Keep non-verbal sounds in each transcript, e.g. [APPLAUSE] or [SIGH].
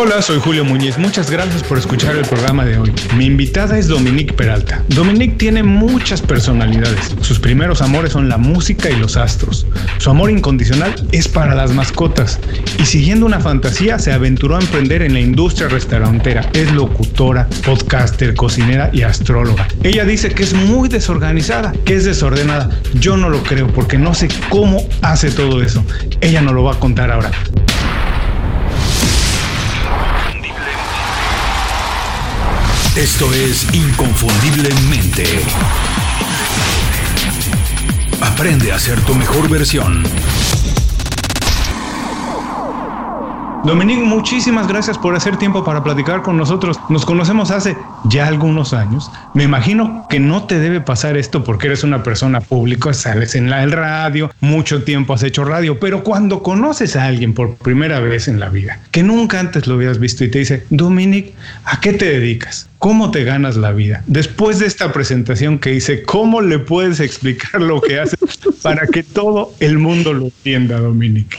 Hola, soy Julio Muñiz. Muchas gracias por escuchar el programa de hoy. Mi invitada es Dominique Peralta. Dominique tiene muchas personalidades. Sus primeros amores son la música y los astros. Su amor incondicional es para las mascotas. Y siguiendo una fantasía, se aventuró a emprender en la industria restaurantera. Es locutora, podcaster, cocinera y astróloga. Ella dice que es muy desorganizada, que es desordenada. Yo no lo creo porque no sé cómo hace todo eso. Ella nos lo va a contar ahora. Esto es Inconfundiblemente. Aprende a ser tu mejor versión. Dominique, muchísimas gracias por hacer tiempo para platicar con nosotros. Nos conocemos hace ya algunos años. Me imagino que no te debe pasar esto porque eres una persona pública, sales en la, el radio, mucho tiempo has hecho radio, pero cuando conoces a alguien por primera vez en la vida, que nunca antes lo habías visto y te dice, Dominique, ¿a qué te dedicas? ¿Cómo te ganas la vida? Después de esta presentación que hice, ¿cómo le puedes explicar lo que haces para que todo el mundo lo entienda, Dominique?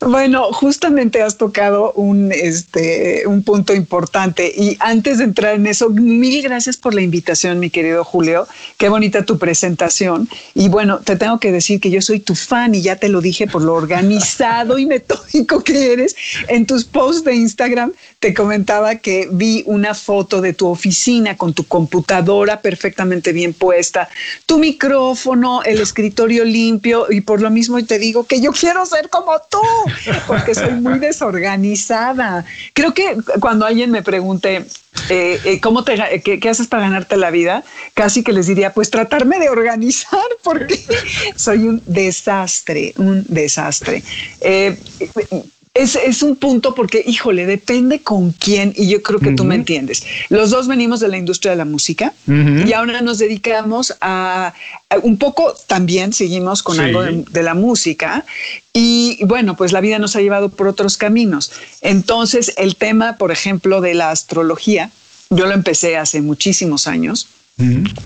Bueno, justamente has tocado un, este, un punto importante y antes de entrar en eso, mil gracias por la invitación, mi querido Julio. Qué bonita tu presentación. Y bueno, te tengo que decir que yo soy tu fan y ya te lo dije por lo organizado y metódico que eres. En tus posts de Instagram te comentaba que vi una foto de tu oficina con tu computadora perfectamente bien puesta, tu micrófono, el escritorio limpio y por lo mismo te digo que yo quiero ser como tú porque soy muy desorganizada. Creo que cuando alguien me pregunte, eh, eh, ¿cómo te, qué, haces para ganarte la vida? Casi que les diría, pues tratarme de organizar porque [LAUGHS] soy un desastre, un desastre. Eh, es, un punto porque, híjole, depende con quién, y yo creo que tú me entiendes. Los dos venimos de la industria de la música y ahora nos dedicamos a, un poco también seguimos con algo de, la música y bueno, pues la vida nos ha llevado por otros caminos. Entonces, el tema, por ejemplo, de la astrología, yo lo empecé hace muchísimos años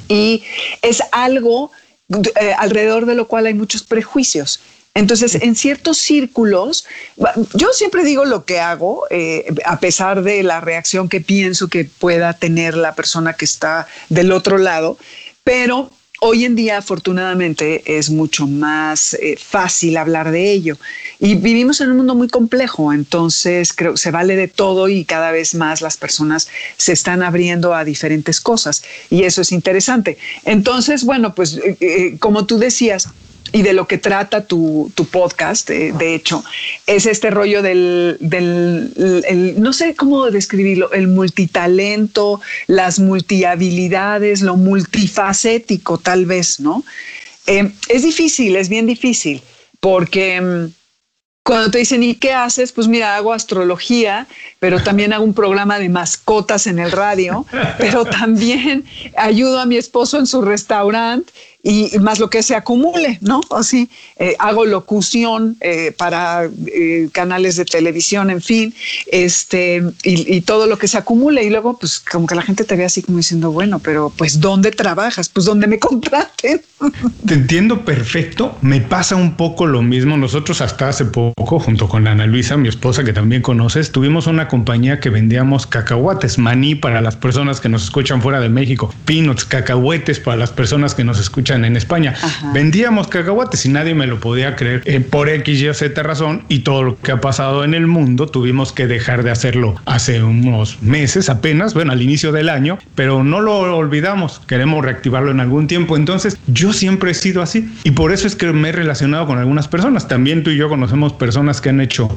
y es algo eh, alrededor de lo cual hay muchos prejuicios. Entonces, en ciertos círculos, yo siempre digo lo que hago, eh, a pesar de la reacción que pienso que pueda tener la persona que está del otro lado, pero hoy en día afortunadamente es mucho más eh, fácil hablar de ello. Y vivimos en un mundo muy complejo, entonces creo que se vale de todo y cada vez más las personas se están abriendo a diferentes cosas y eso es interesante. Entonces, bueno, pues eh, como tú decías, y de lo que trata tu, podcast, eh, de hecho, es este rollo del, no sé cómo describirlo, el multitalento, las multihabilidades, lo multifacético tal vez, ¿no? Eh, es difícil, es bien difícil, porque mm, cuando te dicen, ¿y qué haces? Pues mira, hago astrología, pero también hago un programa de mascotas en el radio, pero también ayudo a mi esposo en su restaurante y, más lo que se acumule, ¿no? Así, eh, hago locución eh, para eh, canales de televisión, en fin, este, y, todo lo que se acumule. Y luego, pues, como que la gente te ve así como diciendo, bueno, pero pues, ¿dónde trabajas? Pues, ¿dónde me [LAUGHS] contraten? Te entiendo perfecto. Me pasa un poco lo mismo. Nosotros hasta hace poco, junto con Ana Luisa, mi esposa, que también conoces, tuvimos una compañía que vendíamos cacahuates, maní para las personas que nos escuchan fuera de México, peanuts, cacahuetes para las personas que nos escuchan en España. Vendíamos cacahuates y nadie me lo podía creer eh, por X, Y, Z razón y todo lo que ha pasado en el mundo tuvimos que dejar de hacerlo hace unos meses apenas, bueno, al inicio del año, pero no lo olvidamos, queremos reactivarlo en algún tiempo. Entonces, yo siempre he sido así y por eso es que me he relacionado con algunas personas. También tú y yo conocemos personas que han hecho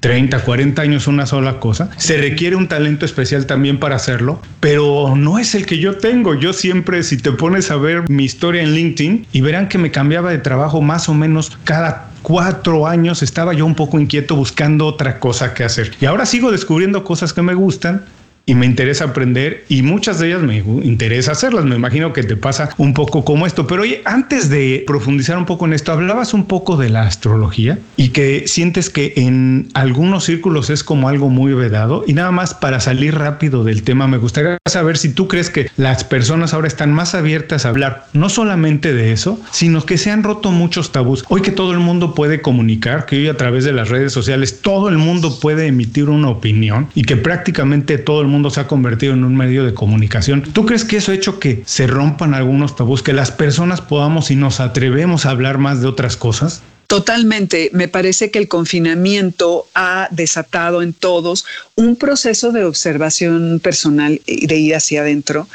30, 40 años una sola cosa. Se requiere un talento especial también para hacerlo, pero no es el que yo tengo. Yo siempre, si te pones a ver mi historia en LinkedIn y verán que me cambiaba de trabajo más o menos cada cuatro años, estaba yo un poco inquieto buscando otra cosa que hacer. Y ahora sigo descubriendo cosas que me gustan y me interesa aprender y muchas de ellas me interesa hacerlas. Me imagino que te pasa un poco como esto. Pero oye, antes de profundizar un poco en esto, hablabas un poco de la astrología y que sientes que en algunos círculos es como algo muy vedado. Y nada más para salir rápido del tema, me gustaría saber si tú crees que las personas ahora están más abiertas a hablar no solamente de eso, sino que se han roto muchos tabús. Hoy que todo el mundo puede comunicar, que hoy a través de las redes sociales todo el mundo puede emitir una opinión y que prácticamente todo el mundo se ha convertido en un medio de comunicación. ¿Tú crees que eso ha hecho que se rompan algunos tabús, que las personas podamos y nos atrevemos a hablar más de otras cosas? Totalmente. Me parece que el confinamiento ha desatado en todos un proceso de observación personal y de ir hacia adentro,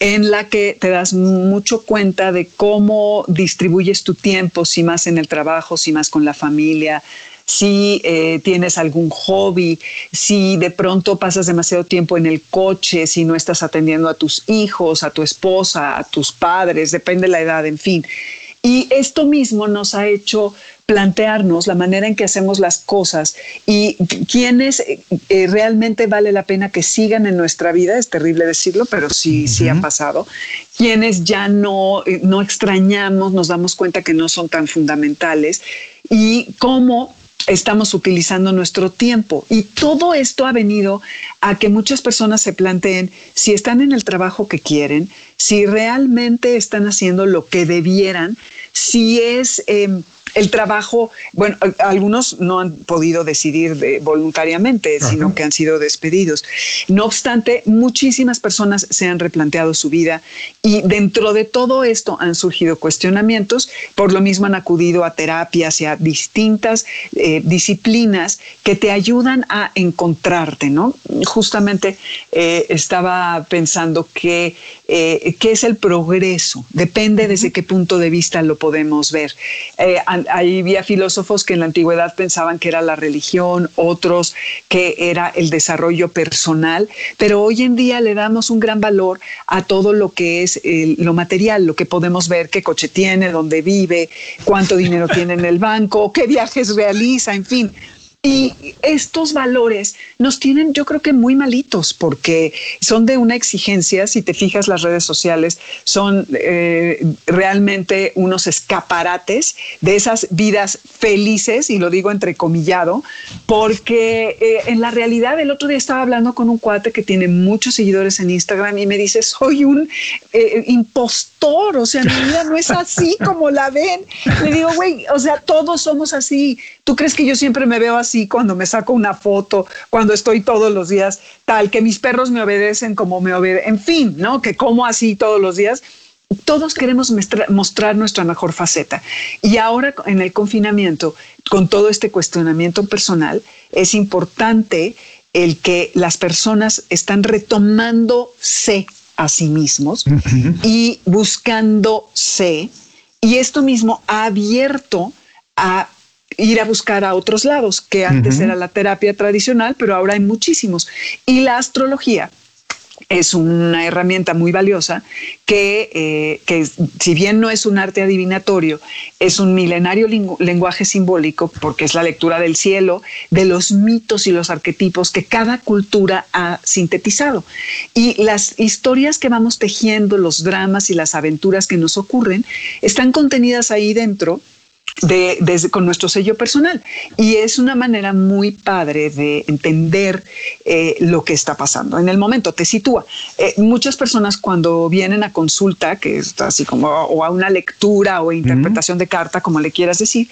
en la que te das mucho cuenta de cómo distribuyes tu tiempo, si más en el trabajo, si más con la familia, si eh, tienes algún hobby, si de pronto pasas demasiado tiempo en el coche, si no estás atendiendo a tus hijos, a tu esposa, a tus padres, depende de la edad, en fin. Y esto mismo nos ha hecho plantearnos la manera en que hacemos las cosas y quiénes eh, eh, realmente vale la pena que sigan en nuestra vida, es terrible decirlo, pero sí, sí ha pasado, quienes ya no, no extrañamos, nos damos cuenta que no son tan fundamentales y cómo estamos utilizando nuestro tiempo. Y todo esto ha venido a que muchas personas se planteen si están en el trabajo que quieren, si realmente están haciendo lo que debieran, si es... Em, el trabajo, bueno, algunos no han podido decidir voluntariamente, sino que han sido despedidos. No obstante, muchísimas personas se han replanteado su vida y dentro de todo esto han surgido cuestionamientos, por lo mismo han acudido a terapias y a distintas eh, disciplinas que te ayudan a encontrarte, ¿no? Justamente eh, estaba pensando que eh, qué es el progreso, depende desde qué punto de vista lo podemos ver ahí había filósofos que en la antigüedad pensaban que era la religión, otros que era el desarrollo personal, pero hoy en día le damos un gran valor a todo lo que es lo material, lo que podemos ver, qué coche tiene, dónde vive, cuánto dinero tiene en el banco, qué viajes realiza, en fin. Y estos valores nos tienen, yo creo que muy malitos, porque son de una exigencia, si te fijas las redes sociales, son eh, realmente unos escaparates de esas vidas felices, y lo digo entrecomillado, porque eh, en la realidad el otro día estaba hablando con un cuate que tiene muchos seguidores en Instagram y me dice, soy un eh, impostor, o sea, mi vida no es así como la ven. Le digo, güey, o sea, todos somos así. ¿Tú crees que yo siempre me veo así? Cuando me saco una foto, cuando estoy todos los días tal, que mis perros me obedecen como me obedecen, en fin, ¿no? Que como así todos los días. Todos queremos mostrar nuestra mejor faceta. Y ahora en el confinamiento, con todo este cuestionamiento personal, es importante el que las personas están retomándose a sí mismos y buscándose. Y esto mismo ha abierto a ir a buscar a otros lados, que antes era la terapia tradicional, pero ahora hay muchísimos. Y la astrología es una herramienta muy valiosa que, eh, que, si bien no es un arte adivinatorio, es un milenario lenguaje simbólico porque es la lectura del cielo, de los mitos y los arquetipos que cada cultura ha sintetizado. Y las historias que vamos tejiendo, los dramas y las aventuras que nos ocurren, están contenidas ahí dentro de, con nuestro sello personal. Y es una manera muy padre de entender eh, lo que está pasando. En el momento te sitúa. Eh, muchas personas cuando vienen a consulta, que es así como, o a una lectura o interpretación de carta, como le quieras decir,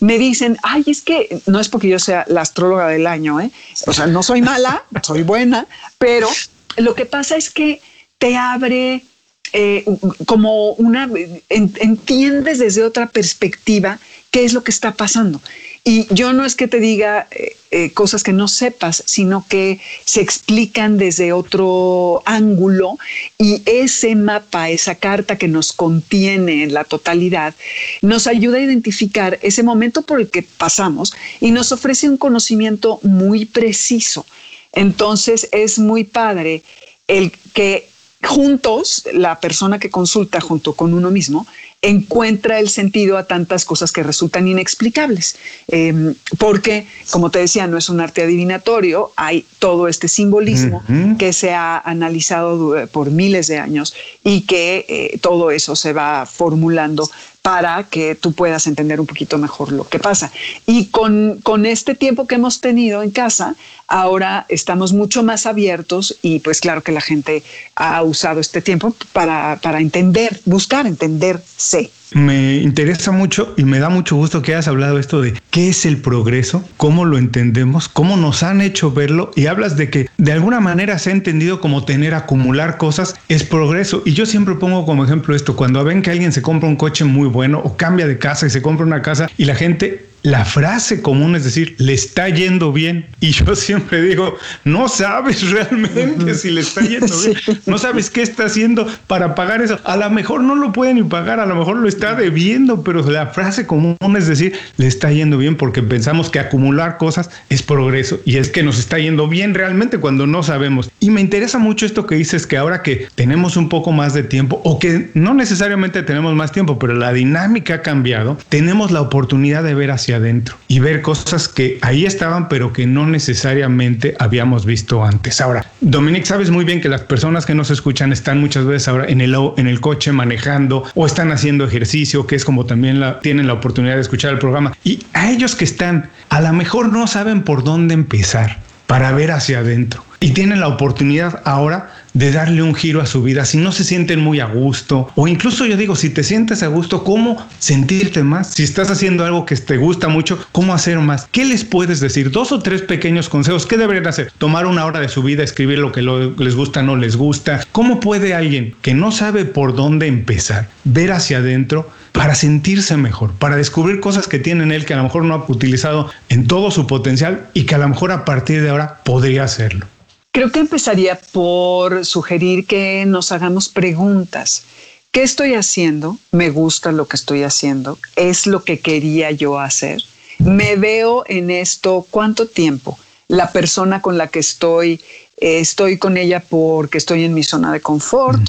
me dicen, ay, es que no es porque yo sea la astróloga del año, ¿eh? o sea, no soy mala, [LAUGHS] soy buena, pero lo que pasa es que te abre eh, como una, entiendes desde otra perspectiva qué es lo que está pasando. Y yo no es que te diga eh, eh, cosas que no sepas, sino que se explican desde otro ángulo y ese mapa, esa carta que nos contiene en la totalidad, nos ayuda a identificar ese momento por el que pasamos y nos ofrece un conocimiento muy preciso. Entonces es muy padre el que juntos, la persona que consulta junto con uno mismo, encuentra el sentido a tantas cosas que resultan inexplicables. Em, porque, como te decía, no es un arte adivinatorio, hay todo este simbolismo que se ha analizado por miles de años y que eh, todo eso se va formulando para que tú puedas entender un poquito mejor lo que pasa. Y con, con, este tiempo que hemos tenido en casa, ahora estamos mucho más abiertos y pues claro que la gente ha usado este tiempo para, para entender, buscar entenderse. Me interesa mucho y me da mucho gusto que hayas hablado esto de qué es el progreso, cómo lo entendemos, cómo nos han hecho verlo. Y hablas de que de alguna manera se ha entendido como tener, acumular cosas. Es progreso. Y yo siempre pongo como ejemplo esto, cuando ven que alguien se compra un coche muy bueno o cambia de casa y se compra una casa y la gente la frase común es decir, le está yendo bien. Y yo [LAUGHS] siempre digo, no sabes realmente si le está yendo bien. [LAUGHS] No sabes qué está haciendo para pagar eso. A lo mejor no lo puede ni pagar, a lo mejor lo está debiendo, pero la frase común es decir, le está yendo bien porque pensamos que acumular cosas es progreso. Y es que nos está yendo bien realmente cuando no sabemos. Y me interesa mucho esto que dices que ahora que tenemos un poco más de tiempo o que no necesariamente tenemos más tiempo, pero la dinámica ha cambiado, tenemos la oportunidad de ver hacia adentro y ver cosas que ahí estaban, pero que no necesariamente habíamos visto antes. Ahora, Dominic, sabes muy bien que las personas que nos escuchan están muchas veces ahora en el, en el coche manejando o están haciendo ejercicio, que es como también la, tienen la oportunidad de escuchar el programa. Y a ellos que están, a lo mejor no saben por dónde empezar para ver hacia adentro. Y tienen la oportunidad ahora de darle un giro a su vida, si no se sienten muy a gusto, o incluso yo digo, si te sientes a gusto, ¿cómo sentirte más? Si estás haciendo algo que te gusta mucho, ¿cómo hacer más? ¿Qué les puedes decir? Dos o tres pequeños consejos. ¿Qué deberían hacer? Tomar una hora de su vida, escribir lo que les gusta, no les gusta. ¿Cómo puede alguien que no sabe por dónde empezar, ver hacia adentro? para sentirse mejor, para descubrir cosas que tiene en él que a lo mejor no ha utilizado en todo su potencial y que a lo mejor a partir de ahora podría hacerlo. Creo que empezaría por sugerir que nos hagamos preguntas. ¿Qué estoy haciendo? ¿Me gusta lo que estoy haciendo? ¿Es lo que quería yo hacer? ¿Me veo en esto cuánto tiempo? La persona con la que estoy, eh, estoy con ella porque estoy en mi zona de confort,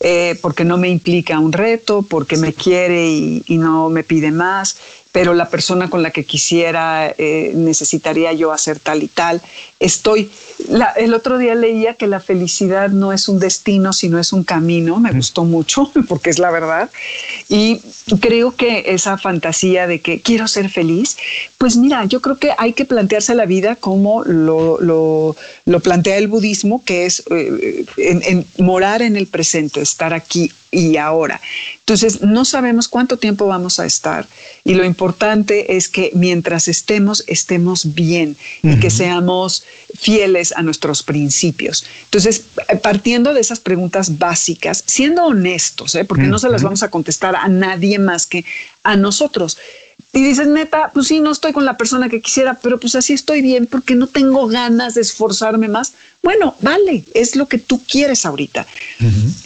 eh, porque no me implica un reto, porque me quiere y, no me pide más pero la persona con la que quisiera eh, necesitaría yo hacer tal y tal. Estoy, el otro día leía que la felicidad no es un destino, sino es un camino, me gustó mucho [LAUGHS] porque es la verdad. Y creo que esa fantasía de que quiero ser feliz, pues mira, yo creo que hay que plantearse la vida como lo, lo, lo plantea el budismo, que es eh, en morar en el presente, estar aquí y ahora. Entonces, no sabemos cuánto tiempo vamos a estar y lo importante es que mientras estemos, estemos bien y que seamos fieles a nuestros principios. Entonces, partiendo de esas preguntas básicas, siendo honestos, ¿eh? porque no se las vamos a contestar a nadie más que a nosotros. Y dices, neta, pues sí, no estoy con la persona que quisiera, pero pues así estoy bien porque no tengo ganas de esforzarme más. Bueno, vale, es lo que tú quieres ahorita.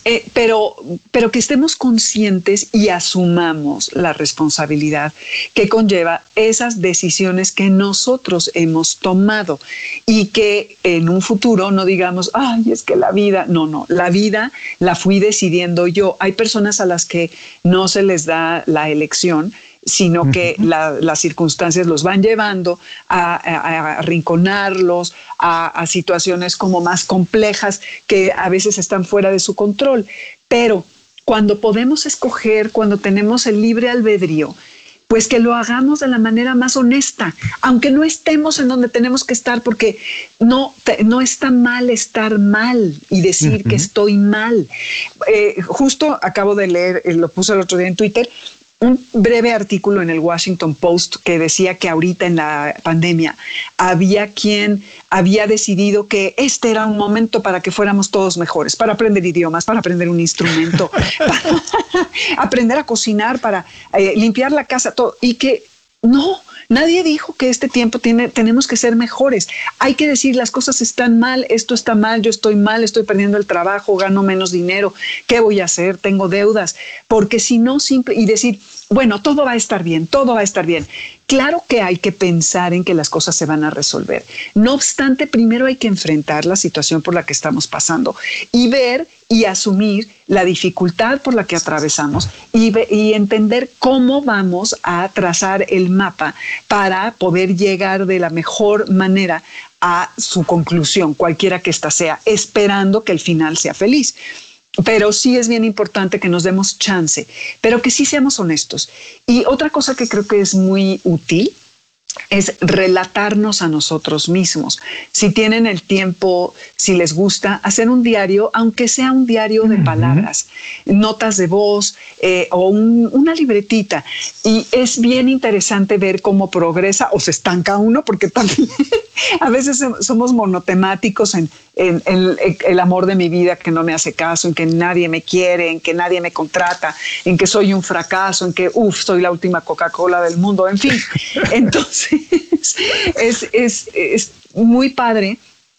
Eh, pero, pero que estemos conscientes y asumamos la responsabilidad que conlleva esas decisiones que nosotros hemos tomado y que en un futuro no digamos, ay, es que la vida, no, no, la vida la fui decidiendo yo. Hay personas a las que no se les da la elección sino que las circunstancias los van llevando a, arrinconarlos, a, situaciones como más complejas que a veces están fuera de su control. Pero cuando podemos escoger, cuando tenemos el libre albedrío, pues que lo hagamos de la manera más honesta, aunque no estemos en donde tenemos que estar, porque no, no está mal estar mal y decir que estoy mal. Eh, justo acabo de leer, eh, lo puse el otro día en Twitter, un breve artículo en el Washington Post que decía que ahorita en la pandemia había quien había decidido que este era un momento para que fuéramos todos mejores, para aprender idiomas, para aprender un instrumento, [LAUGHS] para aprender a cocinar, para eh, limpiar la casa, todo, y que no, nadie dijo que este tiempo tiene, tenemos que ser mejores. Hay que decir las cosas están mal, esto está mal, yo estoy mal, estoy perdiendo el trabajo, gano menos dinero, ¿qué voy a hacer? Tengo deudas, porque si no, simple, y decir, bueno, todo va a estar bien, todo va a estar bien. Claro que hay que pensar en que las cosas se van a resolver. No obstante, primero hay que enfrentar la situación por la que estamos pasando y ver y asumir la dificultad por la que atravesamos y, entender cómo vamos a trazar el mapa para poder llegar de la mejor manera a su conclusión, cualquiera que ésta sea, esperando que el final sea feliz. Pero sí es bien importante que nos demos chance, pero que sí seamos honestos. Y otra cosa que creo que es muy útil es relatarnos a nosotros mismos. Si tienen el tiempo, si les gusta, hacer un diario, aunque sea un diario de palabras, notas de voz eh, o una libretita. Y es bien interesante ver cómo progresa o se estanca uno, porque también [LAUGHS] a veces somos monotemáticos en, el amor de mi vida que no me hace caso, en que nadie me quiere, en que nadie me contrata, en que soy un fracaso, en que, uff, soy la última Coca-Cola del mundo, en fin. [LAUGHS] Entonces, [LAUGHS] es, es muy padre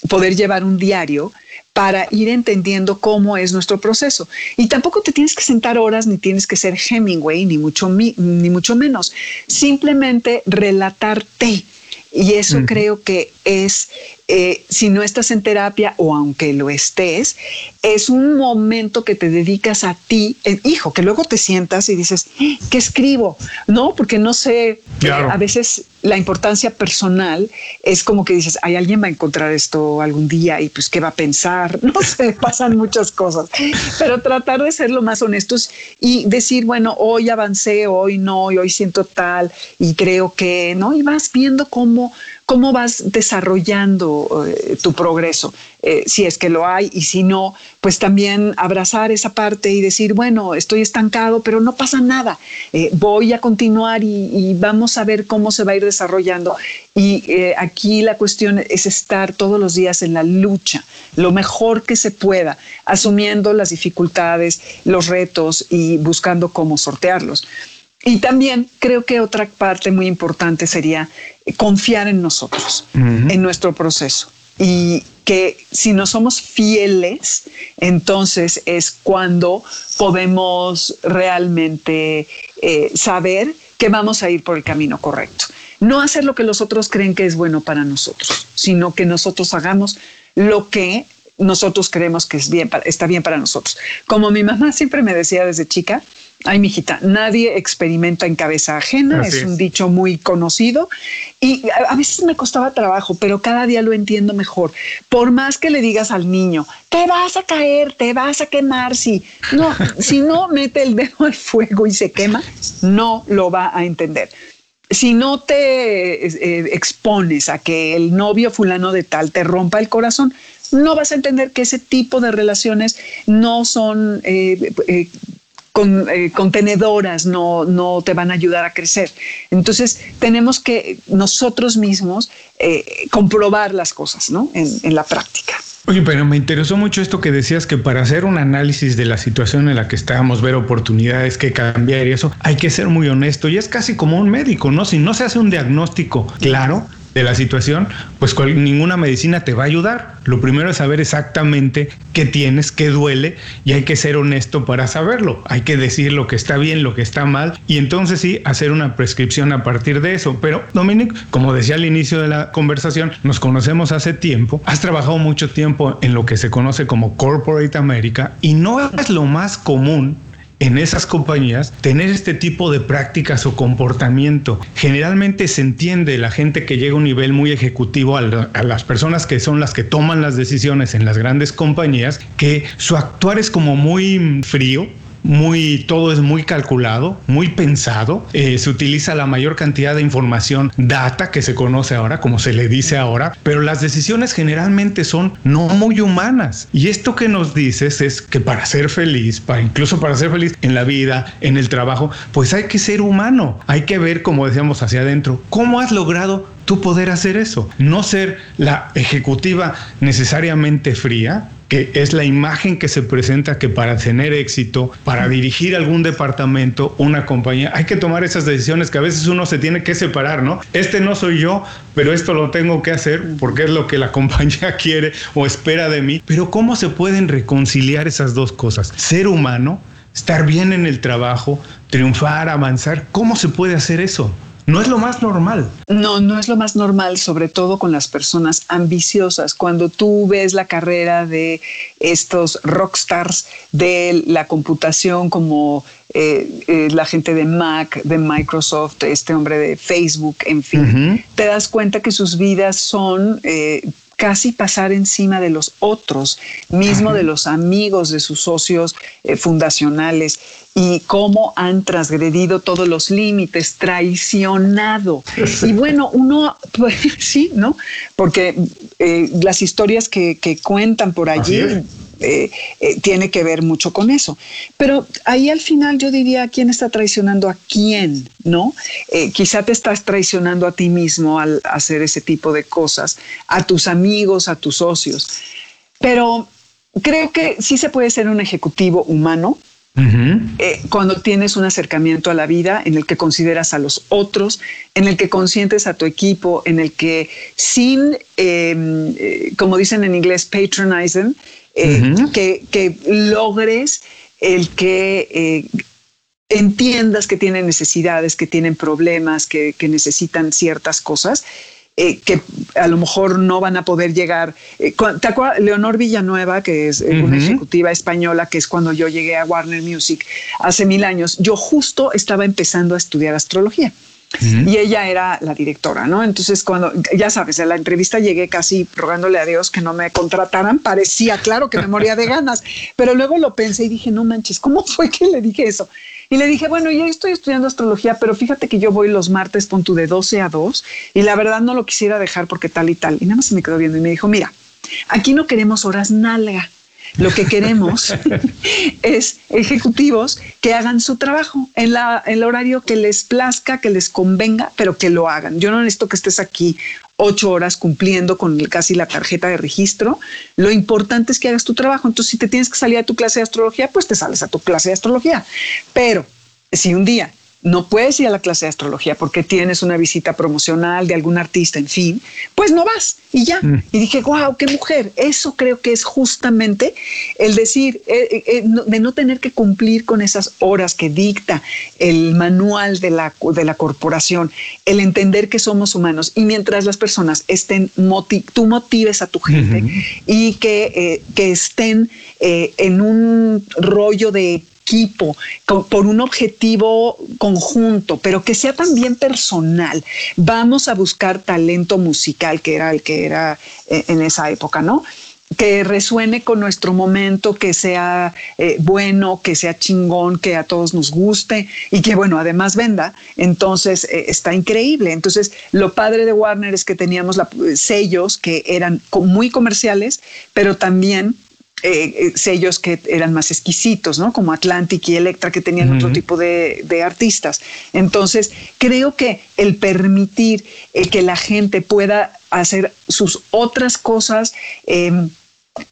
poder llevar un diario para ir entendiendo cómo es nuestro proceso. Y tampoco te tienes que sentar horas ni tienes que ser Hemingway, ni mucho, ni mucho menos. Simplemente relatarte y eso creo que es, eh, si no estás en terapia o aunque lo estés, es un momento que te dedicas a ti, eh, hijo, que luego te sientas y dices, ¿qué escribo? No, porque no sé, eh, a veces la importancia personal es como que dices, hay alguien va a encontrar esto algún día y pues qué va a pensar, [LAUGHS] no sé, pasan muchas cosas, pero tratar de ser lo más honestos y decir, bueno, hoy avancé, hoy no, y hoy siento tal y creo que, ¿no? Y vas viendo cómo cómo vas desarrollando eh, tu progreso, eh, si es que lo hay y si no, pues también abrazar esa parte y decir, bueno, estoy estancado, pero no pasa nada, eh, voy a continuar y, vamos a ver cómo se va a ir desarrollando. Y aquí la cuestión es estar todos los días en la lucha, lo mejor que se pueda, asumiendo las dificultades, los retos y buscando cómo sortearlos. Y también creo que otra parte muy importante sería confiar en nosotros, en nuestro proceso. Y que si no somos fieles, entonces es cuando podemos realmente eh, saber que vamos a ir por el camino correcto. No hacer lo que los otros creen que es bueno para nosotros, sino que nosotros hagamos lo que nosotros creemos que es bien, está bien para nosotros. Como mi mamá siempre me decía desde chica, Ay, mijita, nadie experimenta en cabeza ajena, es un dicho muy conocido y a, veces me costaba trabajo, pero cada día lo entiendo mejor. Por más que le digas al niño, te vas a caer, te vas a quemar, si no, [LAUGHS] si no mete el dedo al fuego y se quema, no lo va a entender. Si no te eh, expones a que el novio fulano de tal te rompa el corazón, no vas a entender que ese tipo de relaciones no son eh, eh, con, eh, contenedoras no, no te van a ayudar a crecer. Entonces, tenemos que nosotros mismos eh, comprobar las cosas ¿no? en, la práctica. Oye, pero me interesó mucho esto que decías que para hacer un análisis de la situación en la que estábamos, ver oportunidades que cambiar y eso, hay que ser muy honesto y es casi como un médico, ¿no? Si no se hace un diagnóstico claro, de la situación, pues ninguna medicina te va a ayudar. Lo primero es saber exactamente qué tienes, qué duele y hay que ser honesto para saberlo. Hay que decir lo que está bien, lo que está mal y entonces sí hacer una prescripción a partir de eso. Pero Dominic, como decía al inicio de la conversación, nos conocemos hace tiempo, has trabajado mucho tiempo en lo que se conoce como Corporate America y no es lo más común en esas compañías tener este tipo de prácticas o comportamiento. Generalmente se entiende la gente que llega a un nivel muy ejecutivo, a, las personas que son las que toman las decisiones en las grandes compañías, que su actuar es como muy frío, muy, todo es muy calculado, muy pensado. Eh, se utiliza la mayor cantidad de información, data que se conoce ahora, como se le dice ahora, pero las decisiones generalmente son no muy humanas. Y esto que nos dices es que para ser feliz, para incluso para ser feliz en la vida, en el trabajo, pues hay que ser humano. Hay que ver, como decíamos hacia adentro, cómo has logrado tú poder hacer eso. No ser la ejecutiva necesariamente fría, que es la imagen que se presenta que para tener éxito, para dirigir algún departamento, una compañía, hay que tomar esas decisiones que a veces uno se tiene que separar, ¿no? Este no soy yo, pero esto lo tengo que hacer porque es lo que la [LAUGHS] compañía quiere o espera de mí. Pero ¿cómo se pueden reconciliar esas dos cosas? Ser humano, estar bien en el trabajo, triunfar, avanzar, ¿cómo se puede hacer eso? No es lo más normal. No, no es lo más normal, sobre todo con las personas ambiciosas. Cuando tú ves la carrera de estos rockstars de la computación como eh, eh, la gente de Mac, de Microsoft, este hombre de Facebook, en fin, te das cuenta que sus vidas son eh, casi pasar encima de los otros, mismo de los amigos de sus socios eh, fundacionales y cómo han transgredido todos los límites, traicionado. Y bueno, uno, pues [LAUGHS] sí, ¿no? Porque eh, las historias que, que, cuentan por allí eh, eh, tiene que ver mucho con eso. Pero ahí al final yo diría quién está traicionando a quién, ¿no? Eh, quizá te estás traicionando a ti mismo al hacer ese tipo de cosas, a tus amigos, a tus socios. Pero creo que sí se puede ser un ejecutivo humano, cuando tienes un acercamiento a la vida en el que consideras a los otros, en el que consientes a tu equipo, en el que sin, como dicen en inglés, patronizing, eh, que, logres el que eh, entiendas que tienen necesidades, que tienen problemas, que, necesitan ciertas cosas. Eh, que a lo mejor no van a poder llegar. ¿Te acuerdas? Leonor Villanueva, que es una ejecutiva española, que es cuando yo llegué a Warner Music hace mil años, yo justo estaba empezando a estudiar astrología. Y ella era la directora, ¿no? Entonces, cuando, ya sabes, en la entrevista llegué casi rogándole a Dios que no me contrataran, parecía claro que me moría de ganas, [LAUGHS] pero luego lo pensé y dije, no manches, ¿cómo fue que le dije eso? Y le dije, bueno, yo estoy estudiando astrología, pero fíjate que yo voy los martes, pon de 12 a 2, y la verdad no lo quisiera dejar porque tal y tal. Y nada más se me quedó viendo y me dijo, mira, aquí no queremos horas nalga. Lo que queremos [LAUGHS] es ejecutivos que hagan su trabajo en, la, en el horario que les plazca, que les convenga, pero que lo hagan. Yo no necesito que estés aquí ocho horas cumpliendo con casi la tarjeta de registro. Lo importante es que hagas tu trabajo. Entonces, si te tienes que salir a tu clase de astrología, pues te sales a tu clase de astrología. Pero si un día no puedes ir a la clase de astrología porque tienes una visita promocional de algún artista, en fin, pues no vas y ya. Mm. Y dije, wow, qué mujer. Eso creo que es justamente el decir, eh, eh, eh, de no tener que cumplir con esas horas que dicta el manual de la, de la corporación, el entender que somos humanos y mientras las personas estén, tú motives a tu gente y que, que estén en un rollo de equipo, por un objetivo conjunto, pero que sea también personal. Vamos a buscar talento musical, que era el que era eh, en esa época, ¿no? que resuene con nuestro momento, que sea eh, bueno, que sea chingón, que a todos nos guste y que, bueno, además venda. Entonces, eh, está increíble. Entonces, lo padre de Warner es que teníamos sellos que eran muy comerciales, pero también eh, eh, sellos que eran más exquisitos, ¿no? Como Atlantic y Electra, que tenían otro tipo de, artistas. Entonces, creo que el permitir eh, que la gente pueda hacer sus otras cosas, em,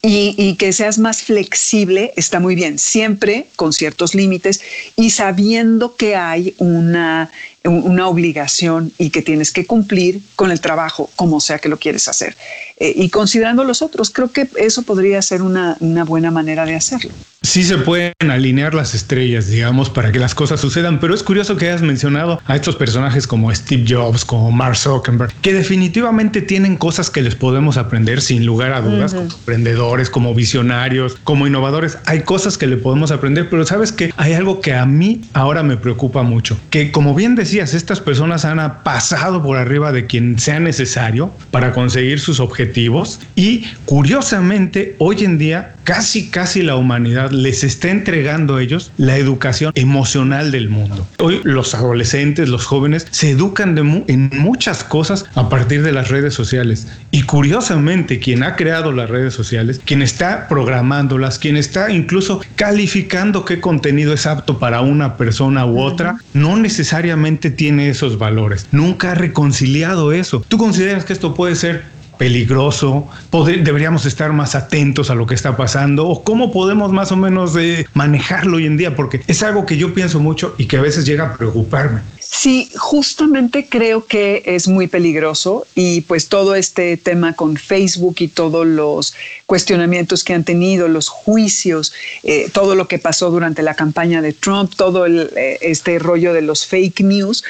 y, que seas más flexible está muy bien, siempre con ciertos límites y sabiendo que hay una, una obligación y que tienes que cumplir con el trabajo, como sea que lo quieres hacer. Eh, y considerando los otros, creo que eso podría ser una, una buena manera de hacerlo sí se pueden alinear las estrellas, digamos, para que las cosas sucedan, pero es curioso que hayas mencionado a estos personajes como Steve Jobs, como Mark Zuckerberg, que definitivamente tienen cosas que les podemos aprender sin lugar a dudas, como emprendedores, como visionarios, como innovadores. Hay cosas que le podemos aprender, pero sabes que hay algo que a mí ahora me preocupa mucho, que como bien estas personas han pasado por arriba de quien sea necesario para conseguir sus objetivos y curiosamente hoy en día casi casi la humanidad les está entregando a ellos la educación emocional del mundo. Hoy los adolescentes, los jóvenes, se educan en muchas cosas a partir de las redes sociales. Y curiosamente, quien ha creado las redes sociales, quien está programándolas, quien está incluso calificando qué contenido es apto para una persona u otra, no necesariamente tiene esos valores. Nunca ha reconciliado eso. ¿Tú consideras que esto puede ser peligroso, deberíamos estar más atentos a lo que está pasando o cómo podemos más o menos de manejarlo hoy en día, porque es algo que yo pienso mucho y que a veces llega a preocuparme. Sí, justamente creo que es muy peligroso y pues todo este tema con Facebook y todos los cuestionamientos que han tenido, los juicios, eh, todo lo que pasó durante la campaña de Trump, todo eh, este rollo de los fake news,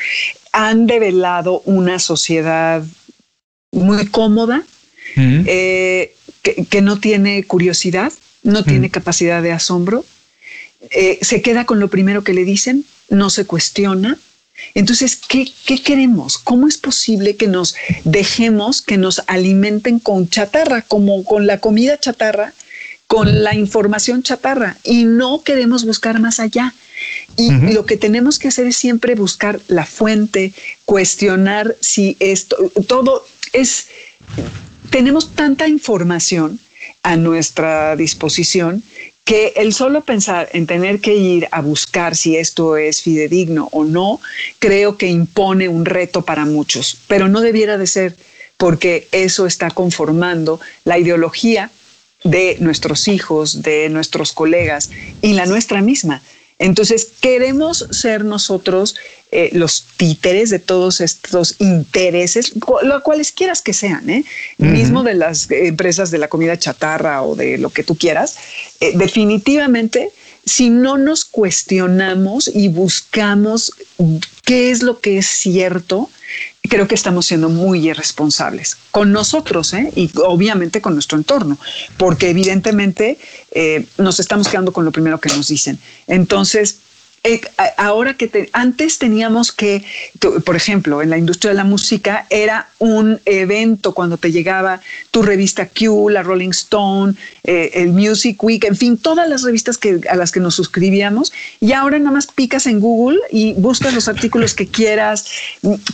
han develado una sociedad muy cómoda, eh, que, no tiene curiosidad, no tiene capacidad de asombro, eh, se queda con lo primero que le dicen, no se cuestiona. Entonces, ¿qué, ¿qué, queremos? ¿Cómo es posible que nos dejemos que nos alimenten con chatarra, como con la comida chatarra, con la información chatarra, y no queremos buscar más allá? Y lo que tenemos que hacer es siempre buscar la fuente, cuestionar si esto, todo es, tenemos tanta información a nuestra disposición que el solo pensar en tener que ir a buscar si esto es fidedigno o no, creo que impone un reto para muchos, pero no debiera de ser porque eso está conformando la ideología de nuestros hijos, de nuestros colegas y la nuestra misma. Entonces, queremos ser nosotros eh, los títeres de todos estos intereses, lo cuales quieras que sean, ¿eh? mismo de las empresas de la comida chatarra o de lo que tú quieras, eh, definitivamente, si no nos cuestionamos y buscamos qué es lo que es cierto, creo que estamos siendo muy irresponsables con nosotros ¿eh? y obviamente con nuestro entorno, porque evidentemente eh, nos estamos quedando con lo primero que nos dicen. Entonces, eh, ahora que antes teníamos que, por ejemplo, en la industria de la música era un evento cuando te llegaba tu revista Q, la Rolling Stone, eh, el Music Week, en fin, todas las revistas que, a las que nos suscribíamos y ahora nada más picas en Google y buscas los artículos que quieras.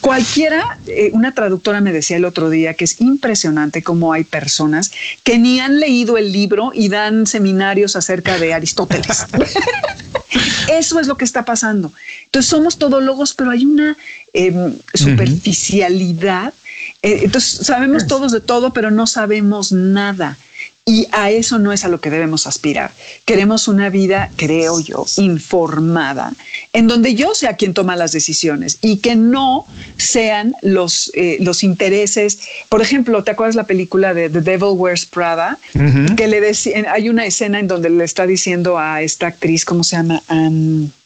Cualquiera, eh, una traductora me decía el otro día que es impresionante cómo hay personas que ni han leído el libro y dan seminarios acerca de Aristóteles. [LAUGHS] Eso es lo que está pasando. Entonces somos todólogos, pero hay una em, superficialidad. Eh, entonces sabemos todos de todo, pero no sabemos nada. Y a eso no es a lo que debemos aspirar. Queremos una vida, creo yo, informada, en donde yo sea quien toma las decisiones y que no sean los, eh, los intereses. Por ejemplo, ¿te acuerdas la película de The Devil Wears Prada? Que le hay una escena en donde le está diciendo a esta actriz, ¿cómo se llama?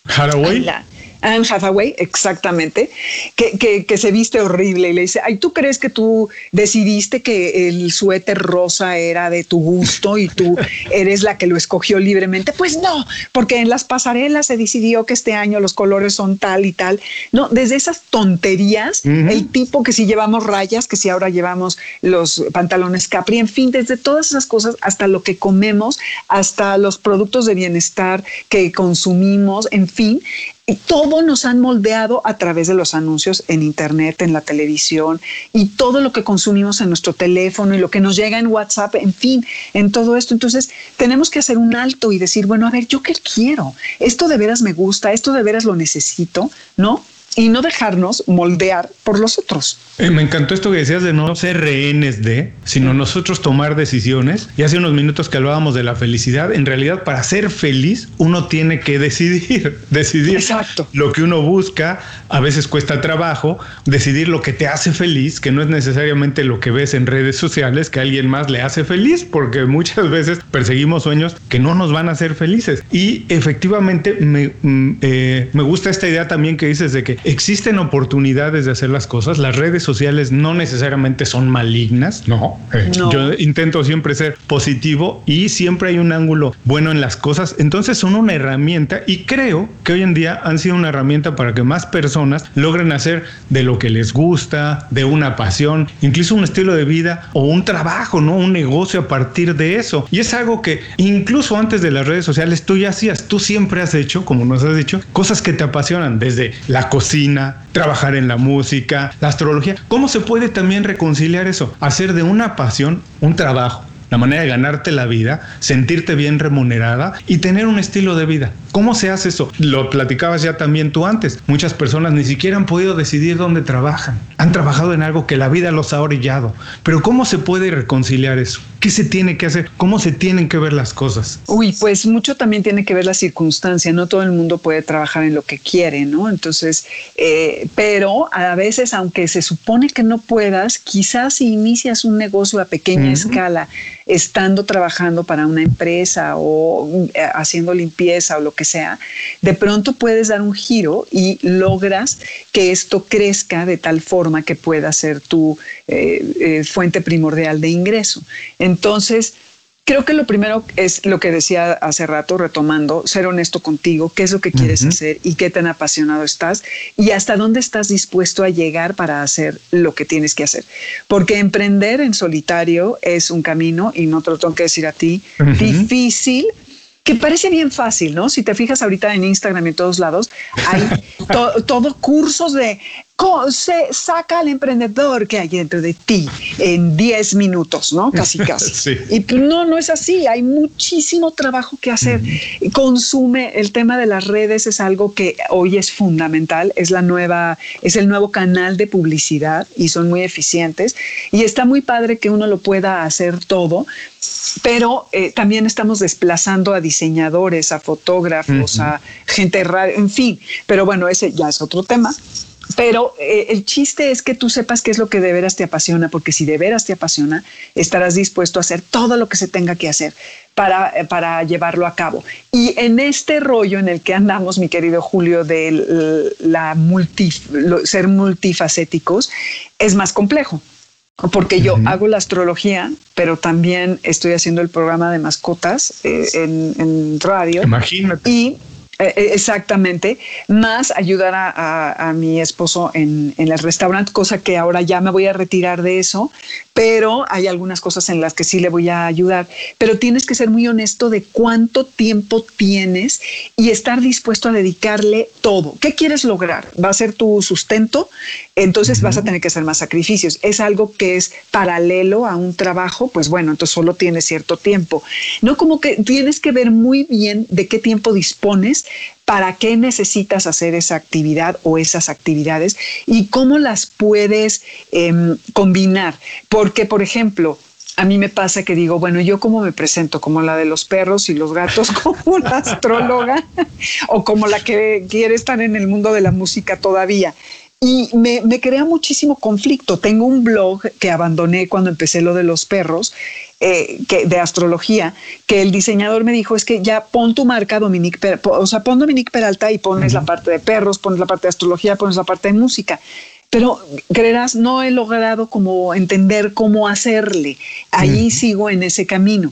Haraway. Anne Hathaway, exactamente, que, que, se viste horrible y le dice, ay, ¿tú crees que tú decidiste que el suéter rosa era de tu gusto y tú eres la que lo escogió libremente? Pues no, porque en las pasarelas se decidió que este año los colores son tal y tal. No, desde esas tonterías, el tipo que si llevamos rayas, que si ahora llevamos los pantalones capri, en fin, desde todas esas cosas hasta lo que comemos, hasta los productos de bienestar que consumimos, en fin, y todo nos han moldeado a través de los anuncios en Internet, en la televisión y todo lo que consumimos en nuestro teléfono y lo que nos llega en WhatsApp, en fin, en todo esto. Entonces, tenemos que hacer un alto y decir, bueno, a ver, ¿yo qué quiero? ¿Esto de veras me gusta? ¿Esto de veras lo necesito? ¿No? Y no dejarnos moldear por los otros. Eh, me encantó esto que decías de no ser rehenes de, sino nosotros tomar decisiones. Y hace unos minutos que hablábamos de la felicidad, en realidad para ser feliz uno tiene que decidir, [LAUGHS] decidir Exacto. lo que uno busca, a veces cuesta trabajo, decidir lo que te hace feliz, que no es necesariamente lo que ves en redes sociales, que a alguien más le hace feliz, porque [LAUGHS] muchas veces perseguimos sueños que no nos van a hacer felices. Y efectivamente me, mm, eh, me gusta esta idea también que dices de que existen oportunidades de hacer las cosas. Las redes sociales no necesariamente son malignas, no. Eh, yo intento siempre ser positivo y siempre hay un ángulo bueno en las cosas. Entonces son una herramienta y creo que hoy en día han sido una herramienta para que más personas logren hacer de lo que les gusta, de una pasión, incluso un estilo de vida o un trabajo, ¿no? Un negocio a partir de eso. Y es algo que incluso antes de las redes sociales tú ya hacías, tú siempre has hecho, como nos has dicho, cosas que te apasionan, desde la cocina, trabajar en la música, la astrología. ¿Cómo se puede también reconciliar eso? Hacer de una pasión un trabajo la manera de ganarte la vida, sentirte bien remunerada y tener un estilo de vida. ¿Cómo se hace eso? Lo platicabas ya también tú antes. Muchas personas ni siquiera han podido decidir dónde trabajan. Han trabajado en algo que la vida los ha orillado. Pero ¿cómo se puede reconciliar eso? ¿Qué se tiene que hacer? ¿Cómo se tienen que ver las cosas? Uy, pues mucho también tiene que ver la circunstancia. No todo el mundo puede trabajar en lo que quiere, ¿no? Entonces, eh, pero a veces, aunque se supone que no puedas, quizás si inicias un negocio a pequeña escala estando trabajando para una empresa o eh, haciendo limpieza o lo que que sea, de pronto puedes dar un giro y logras que esto crezca de tal forma que pueda ser tu eh, eh, fuente primordial de ingreso. Entonces, Creo que lo primero es lo que decía hace rato, retomando, ser honesto contigo, qué es lo que quieres hacer y qué tan apasionado estás y hasta dónde estás dispuesto a llegar para hacer lo que tienes que hacer. Porque emprender en solitario es un camino, y no te lo tengo que decir a ti, difícil, que parece bien fácil, ¿no? Si te fijas ahorita en Instagram y en todos lados, hay [LAUGHS] todo cursos de se saca al emprendedor que hay dentro de ti en 10 minutos, ¿no? Casi, [LAUGHS] casi. Y pues, no, no es así. Hay muchísimo trabajo que hacer. Consume el tema de las redes es algo que hoy es fundamental. Es la nueva, es el nuevo canal de publicidad y son muy eficientes. Y está muy padre que uno lo pueda hacer todo pero eh, también estamos desplazando a diseñadores, a fotógrafos, a gente radio, en fin. Pero bueno, ese ya es otro tema. Pero eh, el chiste es que tú sepas qué es lo que de veras te apasiona, porque si de veras te apasiona, estarás dispuesto a hacer todo lo que se tenga que hacer para, eh, para llevarlo a cabo. Y en este rollo en el que andamos, mi querido Julio, de la ser multifacéticos, es más complejo porque yo hago la astrología, pero también estoy haciendo el programa de mascotas eh, en, radio. Imagínate. Y exactamente, más ayudar a, mi esposo en, en, el restaurante, cosa que ahora ya me voy a retirar de eso, pero hay algunas cosas en las que sí le voy a ayudar. Pero tienes que ser muy honesto de cuánto tiempo tienes y estar dispuesto a dedicarle todo. ¿Qué quieres lograr? ¿Va a ser tu sustento? Entonces vas a tener que hacer más sacrificios. Es algo que es paralelo a un trabajo, pues bueno, entonces solo tienes cierto tiempo. No como que tienes que ver muy bien de qué tiempo dispones para qué necesitas hacer esa actividad o esas actividades y cómo las puedes em, combinar. Porque, por ejemplo, a mí me pasa que digo, bueno, yo cómo me presento, como la de los perros y los gatos, [LAUGHS] como la astróloga, o como la que quiere estar en el mundo de la música todavía. Y me, crea muchísimo conflicto. Tengo un blog que abandoné cuando empecé lo de los perros, eh, que, de astrología, que el diseñador me dijo, es que ya pon tu marca Dominique, o sea, pon Dominique Peralta y pones la parte de perros, pones la parte de astrología, pones la parte de música. Pero creerás, no he logrado como entender cómo hacerle. Ahí sigo en ese camino.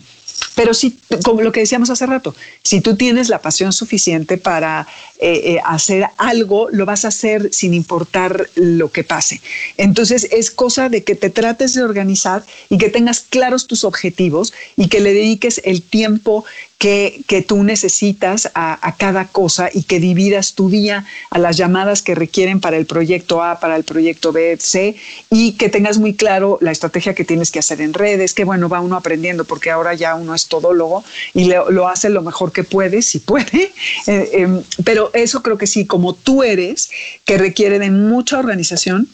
Pero sí, como lo que decíamos hace rato, si tú tienes la pasión suficiente para eh, eh, hacer algo, lo vas a hacer sin importar lo que pase. Entonces es cosa de que te trates de organizar y que tengas claros tus objetivos y que le dediques el tiempo que, tú necesitas a, cada cosa y que dividas tu día a las llamadas que requieren para el proyecto A, para el proyecto B, C, y que tengas muy claro la estrategia que tienes que hacer en redes, que bueno, va uno aprendiendo porque ahora ya uno es todólogo y lo, lo hace lo mejor que puede, si puede, [LAUGHS] eh, em, pero eso creo que sí, como tú eres, que requiere de mucha organización,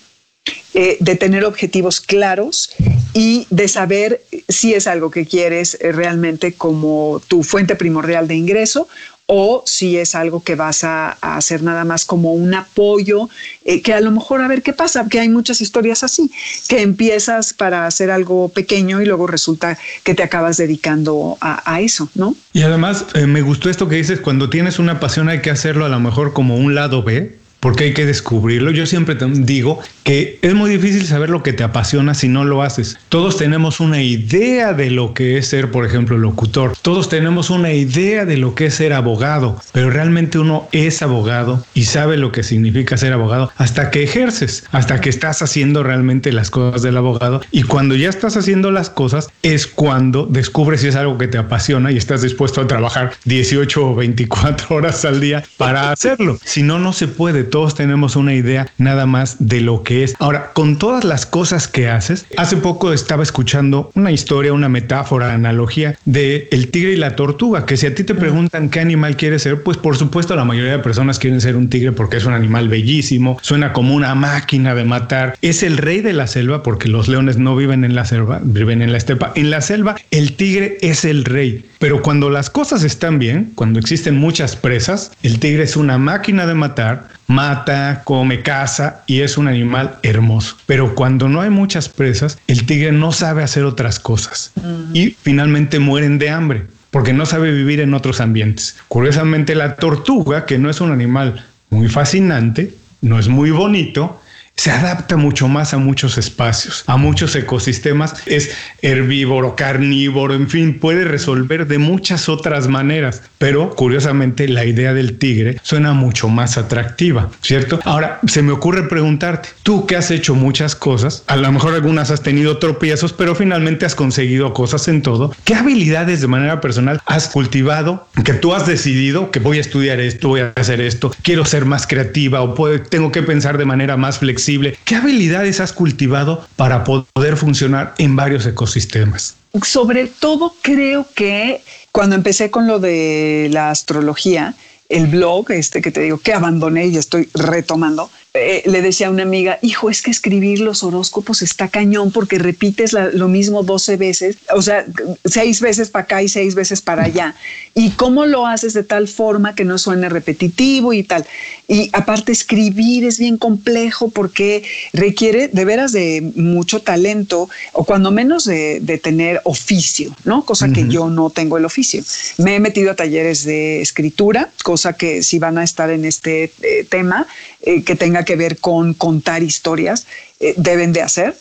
eh, de tener objetivos claros y de saber si es algo que quieres eh, realmente como tu fuente primordial de ingreso o si es algo que vas a, hacer nada más como un apoyo, eh, que a lo mejor a ver qué pasa, que hay muchas historias así, que empiezas para hacer algo pequeño y luego resulta que te acabas dedicando a, eso, ¿no? Y además me gustó esto que dices, cuando tienes una pasión hay que hacerlo a lo mejor como un lado B, porque hay que descubrirlo. Yo siempre digo que es muy difícil saber lo que te apasiona si no lo haces. Todos tenemos una idea de lo que es ser, por ejemplo, locutor. Todos tenemos una idea de lo que es ser abogado, pero realmente uno es abogado y sabe lo que significa ser abogado hasta que ejerces, hasta que estás haciendo realmente las cosas del abogado. Y cuando ya estás haciendo las cosas es cuando descubres si es algo que te apasiona y estás dispuesto a trabajar 18 o 24 horas al día para hacerlo. Si no, no se puede. Todos tenemos una idea nada más de lo que Ahora, con todas las cosas que haces, hace poco estaba escuchando una historia, una metáfora, analogía de el tigre y la tortuga, que si a ti te preguntan qué animal quieres ser, pues por supuesto la mayoría de personas quieren ser un tigre porque es un animal bellísimo, suena como una máquina de matar, es el rey de la selva porque los leones no viven en la selva, viven en la estepa. En la selva el tigre es el rey, pero cuando las cosas están bien, cuando existen muchas presas, el tigre es una máquina de matar, mata, come, caza y es un animal hermoso. Pero cuando no hay muchas presas, el tigre no sabe hacer otras cosas y finalmente mueren de hambre. porque no sabe vivir en otros ambientes. Curiosamente, la tortuga, que no es un animal muy fascinante, no es muy bonito, se adapta mucho más a muchos espacios, a muchos ecosistemas, es herbívoro, carnívoro, en fin, puede resolver de muchas otras maneras, pero curiosamente la idea del tigre suena mucho más atractiva, ¿cierto? Ahora, se me ocurre preguntarte, tú que has hecho muchas cosas, a lo mejor algunas has tenido tropiezos, pero finalmente has conseguido cosas en todo, ¿qué habilidades de manera personal has cultivado que tú has decidido que voy a estudiar esto, voy a hacer esto, quiero ser más creativa o tengo que pensar de manera más flexible? ¿Qué habilidades has cultivado para poder funcionar en varios ecosistemas? Sobre todo creo que cuando empecé con lo de la astrología, el blog, este que te digo que abandoné y estoy retomando, eh, le decía a una amiga, hijo, es que escribir los horóscopos está cañón porque repites lo mismo 12 veces, o sea, seis veces para acá y seis veces para allá. ¿Y cómo lo haces de tal forma que no suene repetitivo y tal? Y aparte escribir es bien complejo porque requiere de veras de mucho talento o cuando menos de, tener oficio, ¿no? Cosa que yo no tengo el oficio. Me he metido a talleres de escritura, cosa que si van a estar en este eh, tema, eh, que tenga que ver con contar historias, eh, deben de hacer.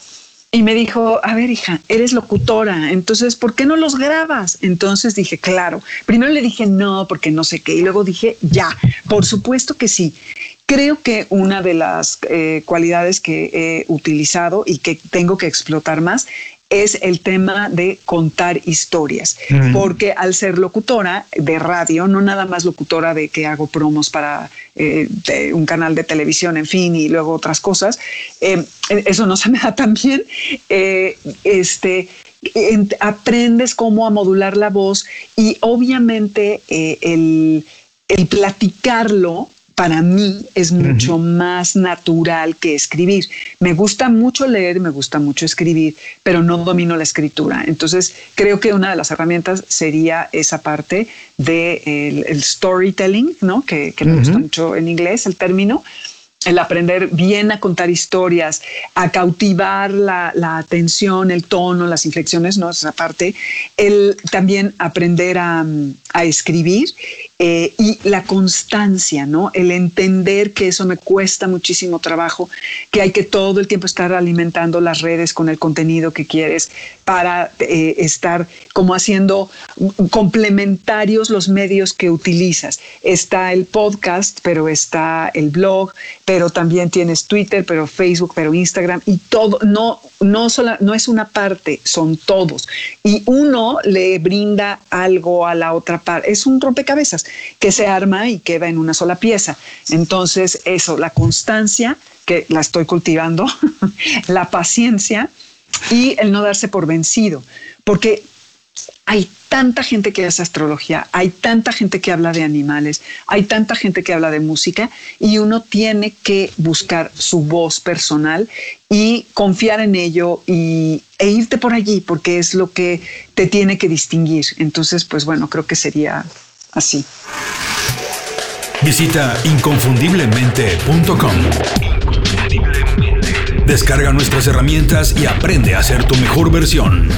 Y me dijo, a ver, hija, eres locutora, entonces, ¿por qué no los grabas? Entonces dije, claro. Primero le dije, no, porque no sé qué. Y luego dije, ya, por supuesto que sí. Creo que una de las eh, cualidades que he utilizado y que tengo que explotar más es el tema de contar historias, porque al ser locutora de radio, no nada más locutora de que hago promos para eh, un canal de televisión, en fin, y luego otras cosas, eh, eso no se me da tan bien. Eh, este, aprendes cómo a modular la voz y obviamente el, el platicarlo para mí es mucho más natural que escribir. Me gusta mucho leer, me gusta mucho escribir, pero no domino la escritura. Entonces, creo que una de las herramientas sería esa parte del de storytelling, ¿no? que, me gusta mucho en inglés el término, el aprender bien a contar historias, a cautivar la, atención, el tono, las inflexiones, ¿no? Esa parte. El también aprender a, a escribir eh, y la constancia, ¿no? El entender que eso me cuesta muchísimo trabajo, que hay que todo el tiempo estar alimentando las redes con el contenido que quieres para eh, estar como haciendo complementarios los medios que utilizas. Está el podcast, pero está el blog, pero también tienes Twitter, pero Facebook, pero Instagram y todo, no, no, no es una parte, son todos. Y uno le brinda algo a la otra parte. Es un rompecabezas que se arma y queda en una sola pieza. Entonces, eso, la constancia, que la estoy cultivando, [LAUGHS] la paciencia y el no darse por vencido, porque hay tanta gente que hace astrología, hay tanta gente que habla de animales, hay tanta gente que habla de música y uno tiene que buscar su voz personal y confiar en ello y, e irte por allí porque es lo que te tiene que distinguir. Entonces, pues bueno, creo que sería así. Visita inconfundiblemente.com. Descarga nuestras herramientas y aprende a ser tu mejor versión.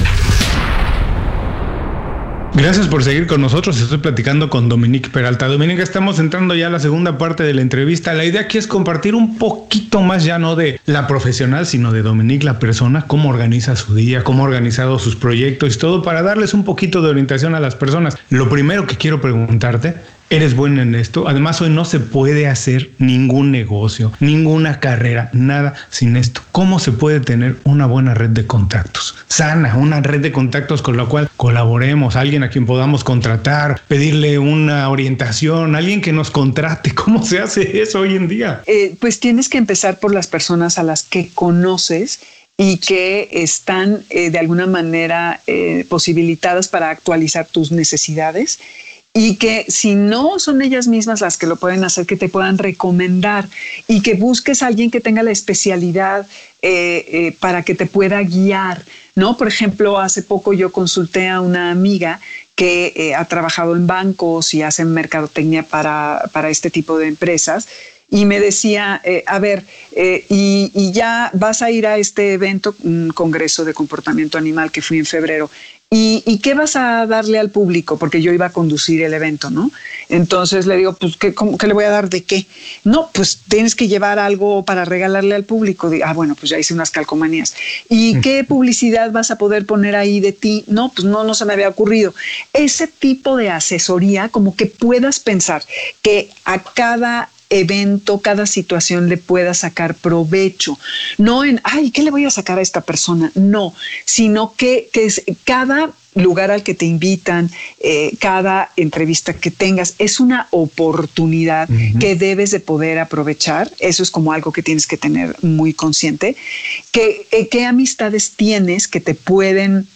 Gracias por seguir con nosotros. Estoy platicando con Dominique Peralta. Dominique, estamos entrando ya a la segunda parte de la entrevista. La idea aquí es compartir un poquito más ya no de la profesional, sino de Dominique, la persona, cómo organiza su día, cómo ha organizado sus proyectos y todo para darles un poquito de orientación a las personas. Lo primero que quiero preguntarte eres bueno en esto. Además, hoy no se puede hacer ningún negocio, ninguna carrera, nada sin esto. ¿Cómo se puede tener una buena red de contactos? Sana, una red de contactos con la cual colaboremos, alguien a quien podamos contratar, pedirle una orientación, alguien que nos contrate. [LAUGHS] ¿Cómo se hace eso hoy en día? Eh, pues tienes que empezar por las personas a las que conoces y que están eh, de alguna manera eh, posibilitadas para actualizar tus necesidades y que si no son ellas mismas las que lo pueden hacer, que te puedan recomendar y que busques a alguien que tenga la especialidad eh, eh, para que te pueda guiar, ¿no? Por ejemplo, hace poco yo consulté a una amiga que eh, ha trabajado en bancos y hace mercadotecnia para, para este tipo de empresas y me decía, a ver, y, y, ya vas a ir a este evento, un congreso de comportamiento animal que fui en febrero, ¿Y, qué vas a darle al público? Porque yo iba a conducir el evento, ¿no? Entonces le digo, pues, ¿qué, ¿qué le voy a dar de qué? No, pues tienes que llevar algo para regalarle al público. ah, bueno, pues ya hice unas calcomanías. ¿Y qué publicidad vas a poder poner ahí de ti? No, pues no, no se me había ocurrido. Ese tipo de asesoría, como que puedas pensar que a cada evento, cada situación le pueda sacar provecho. No en, ay, ¿qué le voy a sacar a esta persona? No, sino que, que es cada lugar al que te invitan, eh, cada entrevista que tengas, es una oportunidad que debes de poder aprovechar. Eso es como algo que tienes que tener muy consciente. ¿Qué, eh, qué amistades tienes que te pueden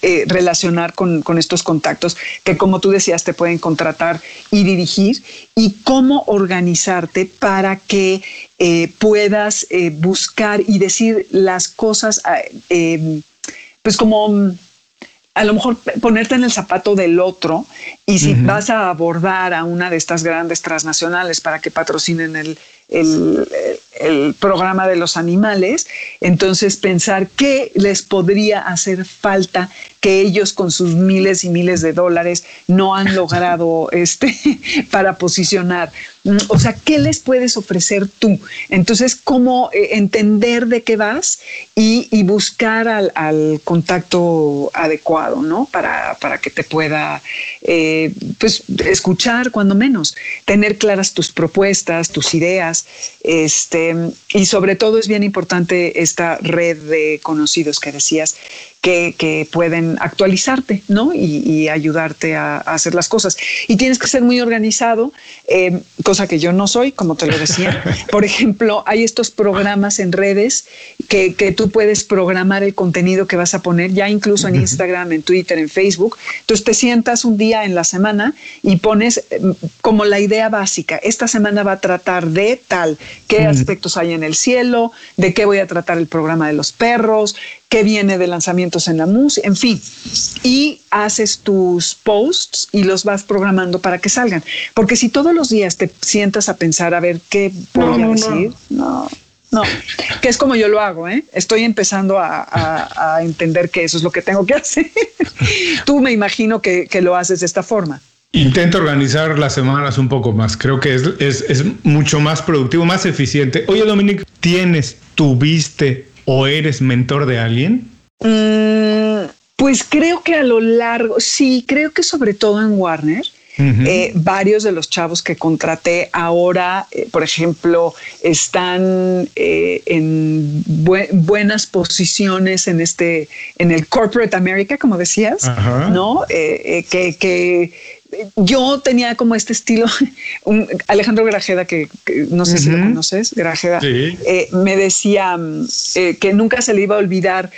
eh, relacionar con, estos contactos que, como tú decías, te pueden contratar y dirigir y cómo organizarte para que eh, puedas eh, buscar y decir las cosas, pues como mm, a lo mejor ponerte en el zapato del otro y si vas a abordar a una de estas grandes transnacionales para que patrocinen el, el, programa de los animales, entonces pensar qué les podría hacer falta que ellos con sus miles y miles de dólares no han [LAUGHS] logrado este, [LAUGHS] para posicionar. O sea, ¿qué les puedes ofrecer tú? Entonces, ¿cómo eh, entender de qué vas y, buscar al, contacto adecuado, ¿no? Para, para que te pueda, eh, pues, escuchar cuando menos, tener claras tus propuestas, tus ideas, este, y sobre todo es bien importante esta red de conocidos que decías, que, pueden actualizarte, ¿no? Y, ayudarte a, hacer las cosas. Y tienes que ser muy organizado, eh, cosa que yo no soy, como te lo decía. [LAUGHS] Por ejemplo, hay estos programas en redes que, tú puedes programar el contenido que vas a poner, ya incluso en Instagram, en Twitter, en Facebook. Entonces te sientas un día en la semana y pones mm, como la idea básica. Esta semana va a tratar de tal, qué aspectos hay en el cielo, de qué voy a tratar el programa de los perros, qué viene de lanzamientos en la música, en fin. Y haces tus posts y los vas programando para que salgan. Porque si todos los días te sientas a pensar a ver qué voy a decir, no. no. que es como yo lo hago, ¿eh? Estoy empezando a, entender que eso es lo que tengo que [LAUGHS] hacer. Tú me imagino que, lo haces de esta forma. Intento organizar las semanas un poco más. Creo que es, es, es mucho más productivo, más eficiente. Oye, Dominic, ¿tienes, tuviste o eres mentor de alguien? Mm, pues creo que a lo largo, sí, creo que sobre todo en Warner. Eh, varios de los chavos que contraté ahora, eh, por ejemplo, están eh, en buenas posiciones en este, en el corporate America, como decías, ¿no? que, que yo tenía como este estilo, [LAUGHS] un, Alejandro Grajeda, que, no sé si lo conoces, Grajeda, eh, me decía mm, eh, que nunca se le iba a olvidar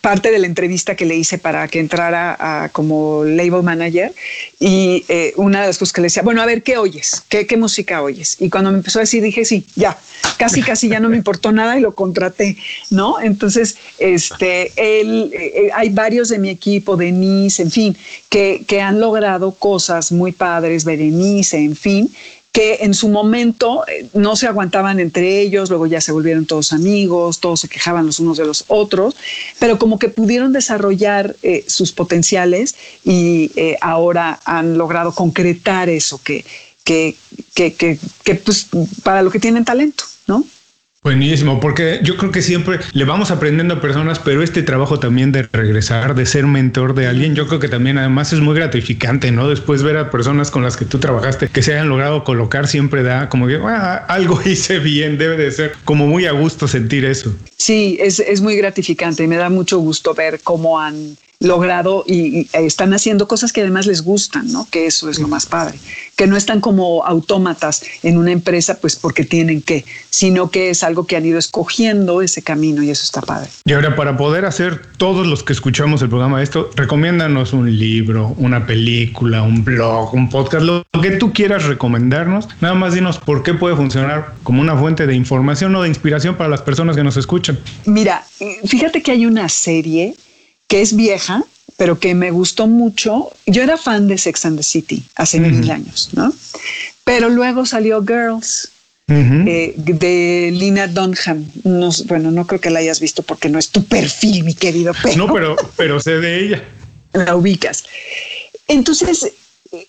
parte de la entrevista que le hice para que entrara como label manager y eh, una de las cosas que le decía, bueno, a ver, ¿qué oyes? ¿Qué, ¿Qué música oyes? Y cuando me empezó a decir, dije, sí, ya, casi, casi ya no me importó nada y lo contraté, ¿no? Entonces, este, él, eh, hay varios de mi equipo, Denise, en fin, que, que han logrado cosas muy padres, Berenice, en fin, que en su momento eh, no se aguantaban entre ellos, luego ya se volvieron todos amigos, todos se quejaban los unos de los otros, pero como que pudieron desarrollar eh, sus potenciales y eh, ahora han logrado concretar eso que, que, que, que, pues para lo que tienen talento. Buenísimo, porque yo creo que siempre le vamos aprendiendo a personas, pero este trabajo también de regresar, de ser mentor de alguien, yo creo que también además es muy gratificante, ¿no? Después ver a personas con las que tú trabajaste que se hayan logrado colocar siempre da como que ah, algo [LAUGHS] hice bien, debe de ser como muy a gusto sentir eso. Sí, es, es muy gratificante y me da mucho gusto ver cómo han logrado y, están haciendo cosas que además les gustan, ¿no? Que eso es lo más padre, que no están como autómatas en una empresa pues porque tienen que, sino que es algo que han ido escogiendo ese camino y eso está padre. Y ahora para poder hacer todos los que escuchamos el programa de esto, recomiéndanos un libro, una película, un blog, un podcast, lo que tú quieras recomendarnos, nada más dinos por qué puede funcionar como una fuente de información o de inspiración para las personas que nos escuchan. Mira, fíjate que hay una serie que es vieja, pero que me gustó mucho. Yo era fan de Sex and the City hace mil años, ¿no? Pero luego salió Girls. Eh, de Lina Dunham. bueno, no creo que la hayas visto porque no es tu perfil, mi querido. Pero... No, pero, pero sé de ella. [LAUGHS] La ubicas. Entonces,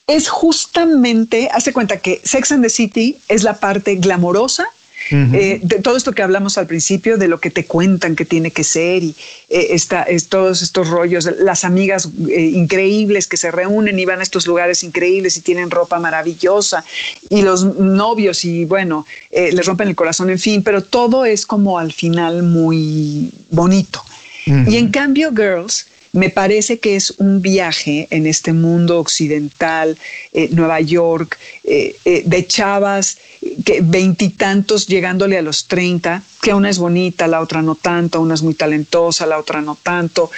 es justamente, hace cuenta que Sex and the City es la parte glamorosa eh, de todo esto que hablamos al principio, de lo que te cuentan que tiene que ser y eh, todos estos rollos, las amigas eh, increíbles que se reúnen y van a estos lugares increíbles y tienen ropa maravillosa y los novios y bueno, les rompen el corazón, en fin, pero todo es como al final muy bonito. Y en cambio, Girls me parece que es un viaje en este mundo occidental, eh, Nueva York, eh, eh, de chavas, que veintitantos llegándole a los treinta, que una es bonita, la otra no tanto, una es muy talentosa, la otra no tanto.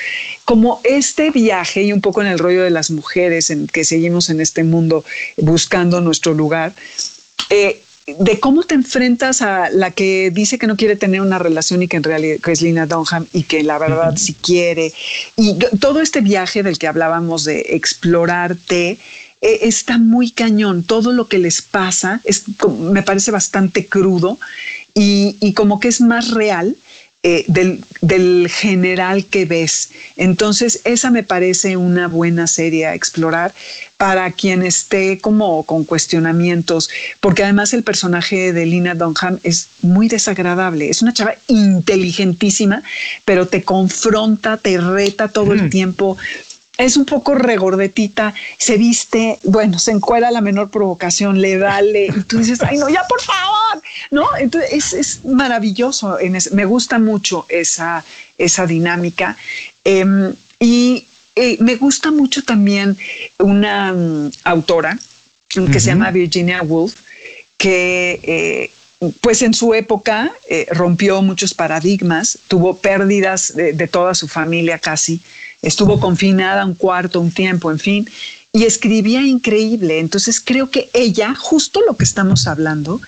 Como este viaje y un poco en el rollo de las mujeres en que seguimos en este mundo buscando nuestro lugar de cómo te enfrentas a la que dice que no quiere tener una relación y que en realidad es Lina Dunham y que la verdad sí quiere. Y todo este viaje del que hablábamos de explorarte eh, está muy cañón. Todo lo que les pasa es, me parece bastante crudo y, y como que es más real eh, del, general que ves. Entonces, esa me parece una buena serie a explorar para quien esté como con cuestionamientos, porque además el personaje de Lina Dunham es muy desagradable. Es una chava inteligentísima, pero te confronta, te reta todo el tiempo es un poco regordetita, se viste, bueno, se encuera la menor provocación, le vale, y tú dices, ay, no, ya por favor, ¿no? Entonces es, maravilloso, me gusta mucho esa, esa dinámica. Em, y eh, me gusta mucho también una mm, autora que se llama Virginia Woolf, que eh, pues en su época eh, rompió muchos paradigmas, tuvo pérdidas de, toda su familia casi, estuvo confinada un cuarto, un tiempo, en fin, y escribía increíble. Entonces creo que ella, justo lo que estamos hablando,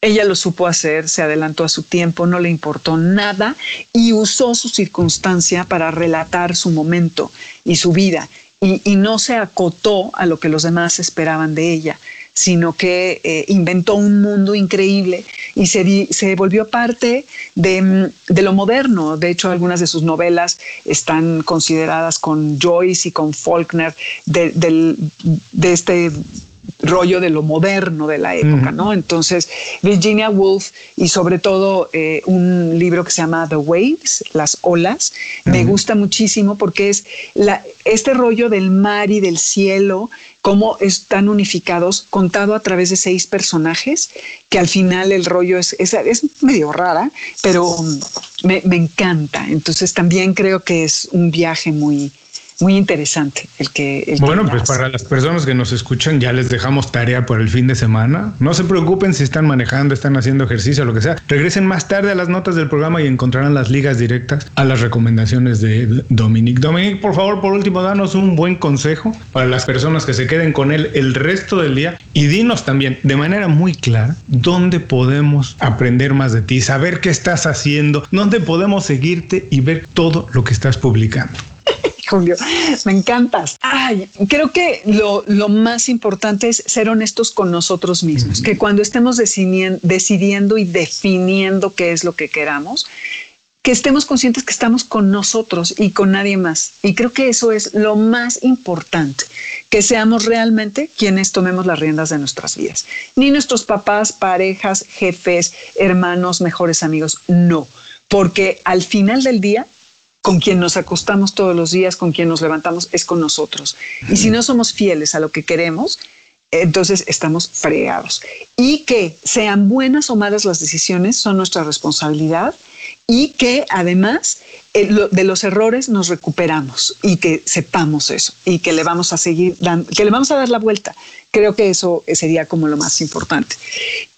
ella lo supo hacer, se adelantó a su tiempo, no le importó nada y usó su circunstancia para relatar su momento y su vida y, y no se acotó a lo que los demás esperaban de ella sino que eh, inventó un mundo increíble y se, se volvió parte de, de, lo moderno. De hecho, algunas de sus novelas están consideradas con Joyce y con Faulkner de este rollo de lo moderno de la época, ¿no? Entonces, Virginia Woolf y sobre todo eh, un libro que se llama The Waves, Las Olas, me gusta muchísimo porque es la, este rollo del mar y del cielo, cómo están unificados, contado a través de seis personajes, que al final el rollo es, es, medio rara, pero me, me encanta. Entonces, también creo que es un viaje muy, muy interesante el que... bueno, pues para las personas que nos escuchan ya les dejamos tarea por el fin de semana. No se preocupen si están manejando, están haciendo ejercicio, lo que sea. Regresen más tarde a las notas del programa y encontrarán las ligas directas a las recomendaciones de Dominic. Dominic, por favor, por último, danos un buen consejo para las personas que se queden con él el resto del día y dinos también de manera muy clara dónde podemos aprender más de ti, saber qué estás haciendo, dónde podemos seguirte y ver todo lo que estás publicando. [LAUGHS] Julio, me encantas. Ay, creo que lo, más importante es ser honestos con nosotros mismos, que cuando estemos decidiendo y definiendo qué es lo que queramos, que estemos conscientes que estamos con nosotros y con nadie más. Y creo que eso es lo más importante, que seamos realmente quienes tomemos las riendas de nuestras vidas. Ni nuestros papás, parejas, jefes, hermanos, mejores amigos, no. Porque al final del día con quien nos acostamos todos los días, con quien nos levantamos, es con nosotros. Y si no somos fieles a lo que queremos, entonces estamos fregados. Y que sean buenas o malas las decisiones son nuestra responsabilidad y que además eh, de los errores nos recuperamos y que sepamos eso y que le vamos a seguir dando, que le vamos a dar la vuelta. Creo que eso sería como lo más importante.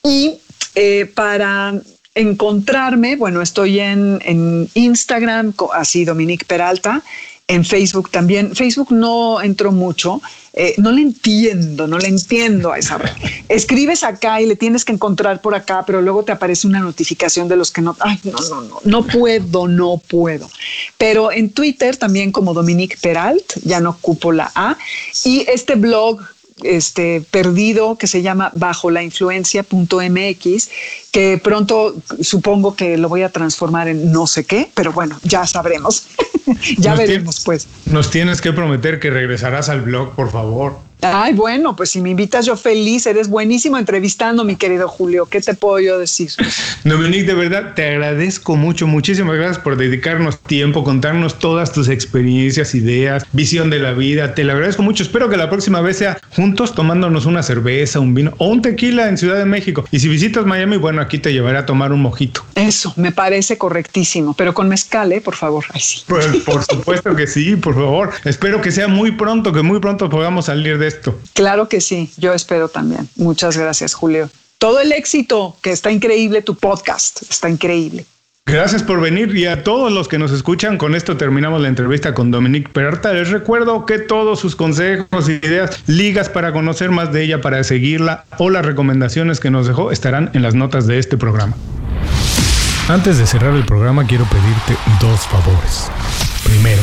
Y eh, para encontrarme, bueno, estoy en, Instagram, así Dominique Peralta, en Facebook también. Facebook no entró mucho, eh, no le entiendo, no le entiendo a esa red. [LAUGHS] Escribes acá y le tienes que encontrar por acá, pero luego te aparece una notificación de los que no, ay, no, no, no, no puedo, no puedo. Pero en Twitter también como Dominique Peralt, ya no ocupo la A, y este blog este, perdido que se llama bajo la influencia.mx, que pronto supongo que lo voy a transformar en no sé qué, pero bueno, ya sabremos. [LAUGHS] ya veremos, pues. Nos tienes que prometer que regresarás al blog, por favor. Ay, bueno, pues si me invitas yo feliz, eres buenísimo entrevistando, mi querido Julio. ¿Qué te puedo yo decir? [LAUGHS] Dominique, de verdad te agradezco mucho, muchísimas gracias por dedicarnos tiempo, contarnos todas tus experiencias, ideas, visión de la vida. Te lo agradezco mucho. Espero que la próxima vez sea juntos tomándonos una cerveza, un vino o un tequila en Ciudad de México. Y si visitas Miami, bueno, aquí te llevaré a tomar un mojito. Eso, me parece correctísimo, pero con mezcal, ¿eh? Por favor. Ay, sí. Pues, por supuesto que sí, por favor. Espero que sea muy pronto, que muy pronto podamos salir de Claro que sí, yo espero también. Muchas gracias, Julio. Todo el éxito, que está increíble tu podcast, está increíble. Gracias por venir y a todos los que nos escuchan, con esto terminamos la entrevista con Dominique Peralta. Les recuerdo que todos sus consejos, ideas, ligas para conocer más de ella, para seguirla o las recomendaciones que nos dejó estarán en las notas de este programa. Antes de cerrar el programa quiero pedirte dos favores. Primero,